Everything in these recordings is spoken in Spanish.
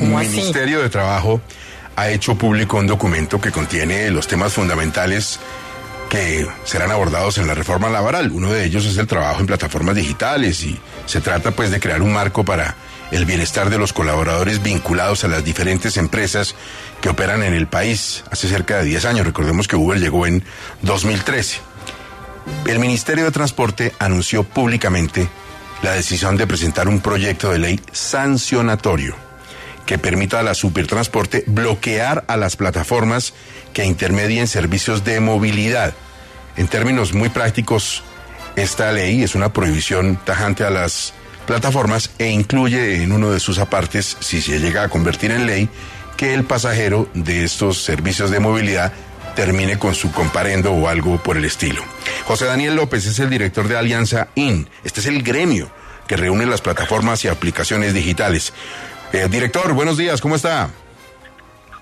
El Ministerio de Trabajo ha hecho público un documento que contiene los temas fundamentales que serán abordados en la reforma laboral. Uno de ellos es el trabajo en plataformas digitales y se trata pues de crear un marco para el bienestar de los colaboradores vinculados a las diferentes empresas que operan en el país hace cerca de 10 años. Recordemos que Uber llegó en 2013. El Ministerio de Transporte anunció públicamente la decisión de presentar un proyecto de ley sancionatorio que permita a la Supertransporte bloquear a las plataformas que intermedien servicios de movilidad. En términos muy prácticos, esta ley es una prohibición tajante a las plataformas e incluye en uno de sus apartes, si se llega a convertir en ley, que el pasajero de estos servicios de movilidad termine con su comparendo o algo por el estilo. José Daniel López es el director de Alianza IN. Este es el gremio que reúne las plataformas y aplicaciones digitales. Eh, director, buenos días, ¿cómo está?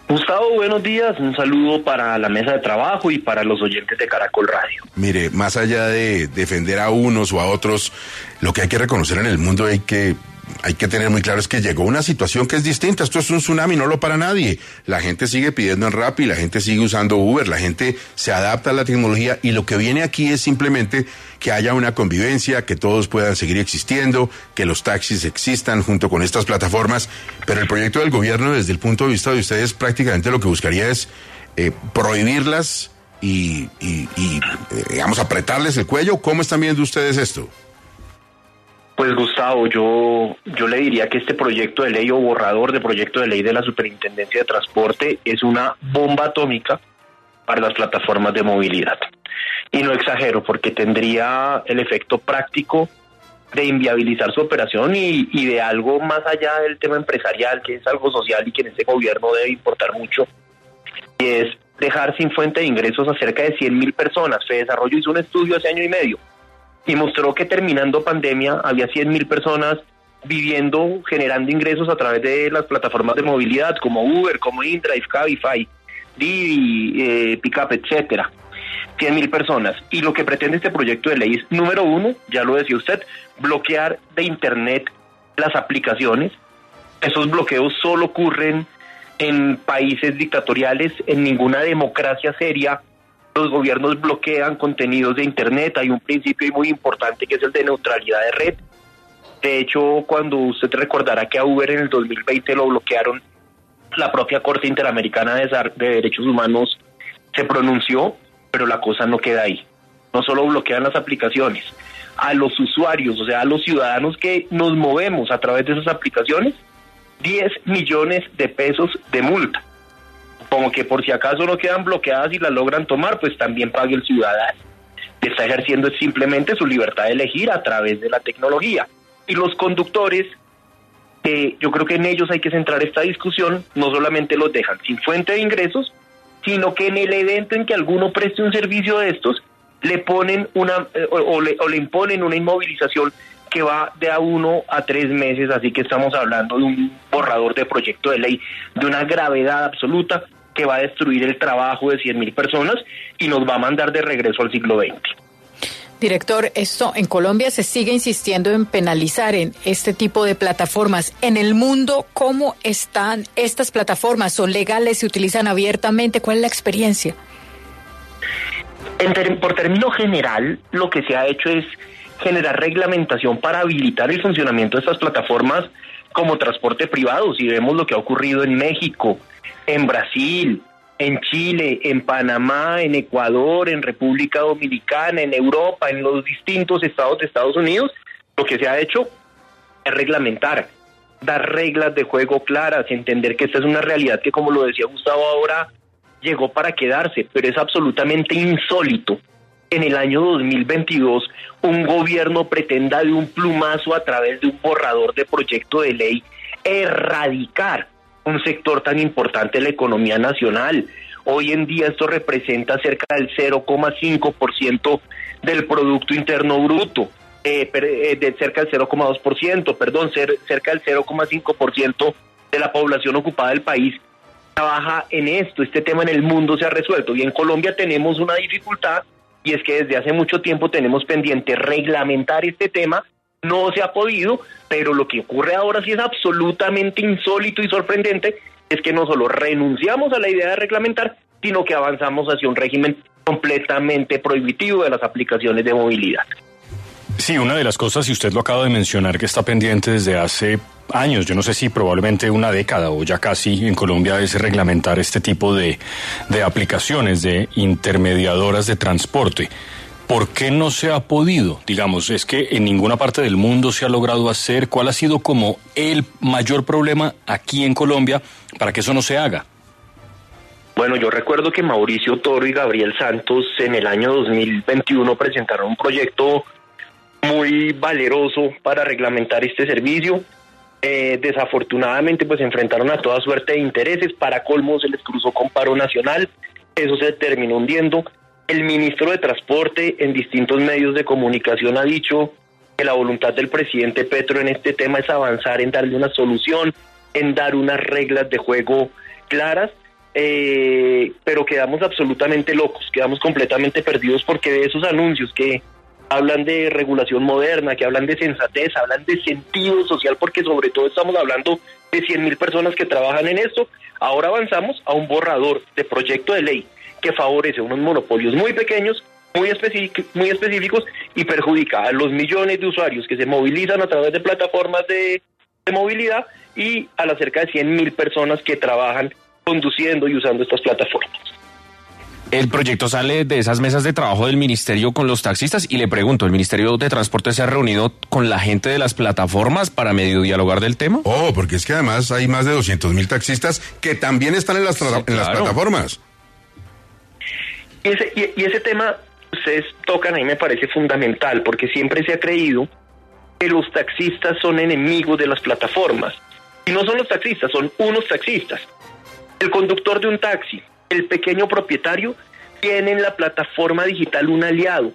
Gustavo, buenos días. Un saludo para la mesa de trabajo y para los oyentes de Caracol Radio. Mire, más allá de defender a unos o a otros, lo que hay que reconocer en el mundo hay que hay que tener muy claro es que llegó una situación que es distinta. Esto es un tsunami, no lo para nadie. La gente sigue pidiendo en Rappi, la gente sigue usando Uber, la gente se adapta a la tecnología y lo que viene aquí es simplemente que haya una convivencia, que todos puedan seguir existiendo, que los taxis existan junto con estas plataformas. Pero el proyecto del gobierno, desde el punto de vista de ustedes, prácticamente lo que buscaría es eh, prohibirlas y, y, y eh, digamos, apretarles el cuello. ¿Cómo están viendo ustedes esto? Pues Gustavo, yo, yo le diría que este proyecto de ley o borrador de proyecto de ley de la Superintendencia de Transporte es una bomba atómica para las plataformas de movilidad. Y no exagero, porque tendría el efecto práctico de inviabilizar su operación y, y de algo más allá del tema empresarial, que es algo social y que en este gobierno debe importar mucho, y es dejar sin fuente de ingresos a cerca de 100 mil personas. Se Desarrollo hizo un estudio hace año y medio y mostró que terminando pandemia había 100 mil personas viviendo, generando ingresos a través de las plataformas de movilidad como Uber, como InDrive, Cabify, Didi, eh, Pickup, etcétera. 100 mil personas. Y lo que pretende este proyecto de ley es, número uno, ya lo decía usted, bloquear de Internet las aplicaciones. Esos bloqueos solo ocurren en países dictatoriales, en ninguna democracia seria los gobiernos bloquean contenidos de Internet. Hay un principio muy importante que es el de neutralidad de red. De hecho, cuando usted recordará que a Uber en el 2020 lo bloquearon, la propia Corte Interamericana de Derechos Humanos se pronunció, pero la cosa no queda ahí. No solo bloquean las aplicaciones, a los usuarios, o sea, a los ciudadanos que nos movemos a través de esas aplicaciones, 10 millones de pesos de multa como que por si acaso no quedan bloqueadas y las logran tomar, pues también pague el ciudadano. Está ejerciendo simplemente su libertad de elegir a través de la tecnología. Y los conductores, eh, yo creo que en ellos hay que centrar esta discusión, no solamente los dejan sin fuente de ingresos, sino que en el evento en que alguno preste un servicio de estos, le ponen una eh, o, le, o le imponen una inmovilización que va de a uno a tres meses, así que estamos hablando de un borrador de proyecto de ley de una gravedad absoluta que va a destruir el trabajo de 100.000 personas y nos va a mandar de regreso al siglo XX. Director, esto en Colombia se sigue insistiendo en penalizar en este tipo de plataformas. En el mundo, ¿cómo están estas plataformas? ¿Son legales? ¿Se utilizan abiertamente? ¿Cuál es la experiencia? por término general, lo que se ha hecho es generar reglamentación para habilitar el funcionamiento de estas plataformas como transporte privado. Si vemos lo que ha ocurrido en México, en Brasil, en Chile, en Panamá, en Ecuador, en República Dominicana, en Europa, en los distintos estados de Estados Unidos, lo que se ha hecho es reglamentar, dar reglas de juego claras, entender que esta es una realidad que, como lo decía Gustavo ahora, llegó para quedarse, pero es absolutamente insólito. En el año 2022, un gobierno pretenda de un plumazo a través de un borrador de proyecto de ley erradicar un sector tan importante de la economía nacional. Hoy en día esto representa cerca del 0,5% del Producto Interno Bruto, eh, eh, de cerca del 0,2%, perdón, cerca del 0,5% de la población ocupada del país trabaja en esto. Este tema en el mundo se ha resuelto y en Colombia tenemos una dificultad y es que desde hace mucho tiempo tenemos pendiente reglamentar este tema. No se ha podido, pero lo que ocurre ahora sí es absolutamente insólito y sorprendente, es que no solo renunciamos a la idea de reglamentar, sino que avanzamos hacia un régimen completamente prohibitivo de las aplicaciones de movilidad. Sí, una de las cosas, y usted lo acaba de mencionar, que está pendiente desde hace años, yo no sé si probablemente una década o ya casi en Colombia, es reglamentar este tipo de, de aplicaciones, de intermediadoras de transporte. ¿Por qué no se ha podido? Digamos, es que en ninguna parte del mundo se ha logrado hacer. ¿Cuál ha sido como el mayor problema aquí en Colombia para que eso no se haga? Bueno, yo recuerdo que Mauricio Toro y Gabriel Santos en el año 2021 presentaron un proyecto muy valeroso para reglamentar este servicio. Eh, desafortunadamente, pues enfrentaron a toda suerte de intereses. Para colmo, se les cruzó con paro nacional. Eso se terminó hundiendo. El ministro de Transporte en distintos medios de comunicación ha dicho que la voluntad del presidente Petro en este tema es avanzar en darle una solución, en dar unas reglas de juego claras. Eh, pero quedamos absolutamente locos, quedamos completamente perdidos porque de esos anuncios que hablan de regulación moderna, que hablan de sensatez, hablan de sentido social, porque sobre todo estamos hablando de 100 mil personas que trabajan en esto. Ahora avanzamos a un borrador de proyecto de ley que favorece unos monopolios muy pequeños, muy, muy específicos y perjudica a los millones de usuarios que se movilizan a través de plataformas de, movilidad y a las cerca de 100 mil personas que trabajan conduciendo y usando estas plataformas. El proyecto sale de esas mesas de trabajo del ministerio con los taxistas y le pregunto, ¿el Ministerio de Transporte se ha reunido con la gente de las plataformas para medio dialogar del tema? Oh, porque es que además hay más de 200 mil taxistas que también están en las, en las plataformas. Y ese, y, ese tema ustedes tocan ahí me parece fundamental porque siempre se ha creído que los taxistas son enemigos de las plataformas. Y no son los taxistas, son unos taxistas. El conductor de un taxi, el pequeño propietario tiene en la plataforma digital un aliado.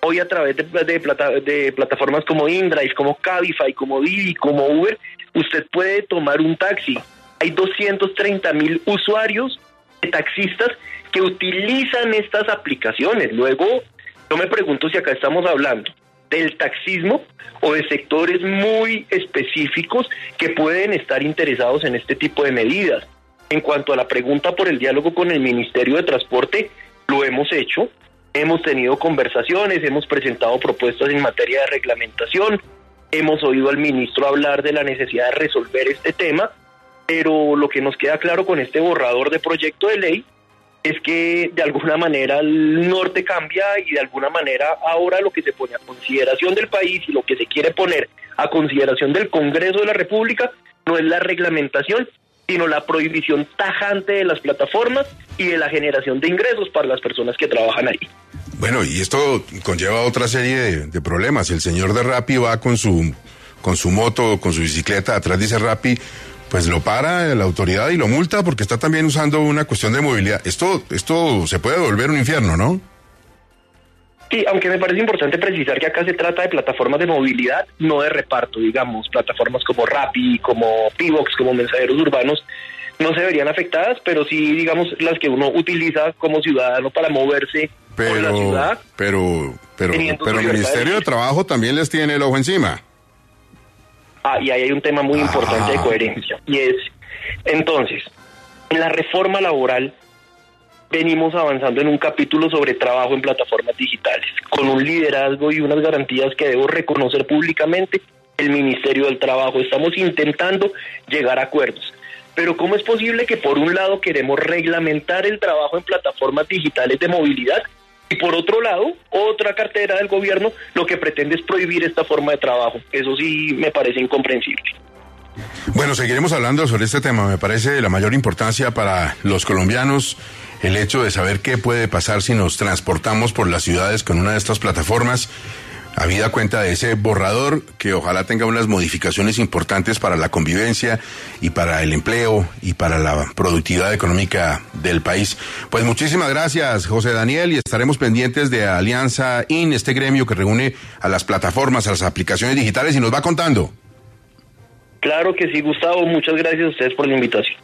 Hoy a través de, de, plataformas como InDrive, como Cabify, como Didi, como Uber, usted puede tomar un taxi. Hay 230 mil usuarios de taxistas que utilizan estas aplicaciones. Luego, yo me pregunto si acá estamos hablando del taxismo o de sectores muy específicos que pueden estar interesados en este tipo de medidas. En cuanto a la pregunta por el diálogo con el Ministerio de Transporte, lo hemos hecho, hemos tenido conversaciones, hemos presentado propuestas en materia de reglamentación, hemos oído al ministro hablar de la necesidad de resolver este tema, pero lo que nos queda claro con este borrador de proyecto de ley es que de alguna manera el norte cambia y de alguna manera ahora lo que se pone a consideración del país y lo que se quiere poner a consideración del Congreso de la República no es la reglamentación, sino la prohibición tajante de las plataformas y de la generación de ingresos para las personas que trabajan ahí. Bueno, y esto conlleva otra serie de, problemas. El señor de Rappi va con su, con su moto, con su bicicleta, atrás dice Rappi, pues lo para la autoridad y lo multa porque está también usando una cuestión de movilidad. Esto, esto se puede volver un infierno, ¿no? Sí, aunque me parece importante precisar que acá se trata de plataformas de movilidad, no de reparto, digamos, plataformas como Rappi, como Pivox, como mensajeros urbanos, no se verían afectadas, pero sí, digamos, las que uno utiliza como ciudadano para moverse por la ciudad. Pero, pero, pero el Ministerio de, Trabajo también les tiene el ojo encima. Ah, y ahí hay un tema muy importante de ah. coherencia, y es, entonces, en la reforma laboral venimos avanzando en un capítulo sobre trabajo en plataformas digitales, con un liderazgo y unas garantías que debo reconocer públicamente el Ministerio del Trabajo. Estamos intentando llegar a acuerdos. Pero ¿cómo es posible que por un lado queremos reglamentar el trabajo en plataformas digitales de movilidad y por otro lado, otra cartera del gobierno lo que pretende es prohibir esta forma de trabajo? Eso sí me parece incomprensible. Bueno, seguiremos hablando sobre este tema. Me parece de la mayor importancia para los colombianos el hecho de saber qué puede pasar si nos transportamos por las ciudades con una de estas plataformas. habida cuenta de ese borrador que ojalá tenga unas modificaciones importantes para la convivencia y para el empleo y para la productividad económica del país. Pues muchísimas gracias, José Daniel, y estaremos pendientes de Alianza IN, este gremio que reúne a las plataformas, a las aplicaciones digitales y nos va contando. Claro que sí, Gustavo. Muchas gracias a ustedes por la invitación.